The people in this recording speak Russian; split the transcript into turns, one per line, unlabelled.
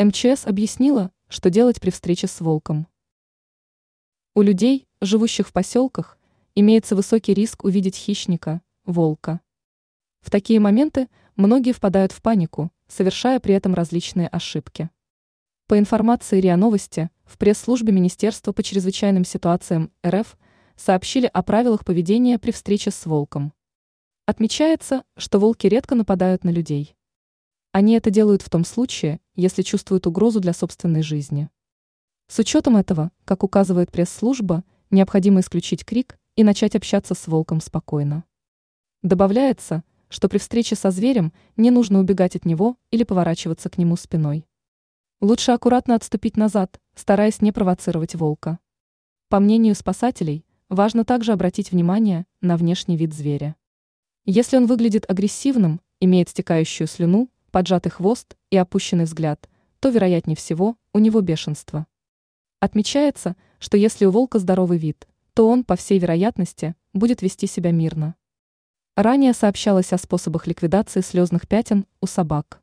МЧС объяснила, что делать при встрече с волком. У людей, живущих в поселках, имеется высокий риск увидеть хищника, волка. В такие моменты многие впадают в панику, совершая при этом различные ошибки. По информации РИА Новости, в пресс-службе Министерства по чрезвычайным ситуациям РФ сообщили о правилах поведения при встрече с волком. Отмечается, что волки редко нападают на людей. Они это делают в том случае, если чувствуют угрозу для собственной жизни. С учетом этого, как указывает пресс-служба, необходимо исключить крик и начать общаться с волком спокойно. Добавляется, что при встрече со зверем не нужно убегать от него или поворачиваться к нему спиной. Лучше аккуратно отступить назад, стараясь не провоцировать волка. По мнению спасателей, важно также обратить внимание на внешний вид зверя. Если он выглядит агрессивным, имеет стекающую слюну, поджатый хвост и опущенный взгляд, то, вероятнее всего, у него бешенство. Отмечается, что если у волка здоровый вид, то он, по всей вероятности, будет вести себя мирно. Ранее сообщалось о способах ликвидации слезных пятен у собак.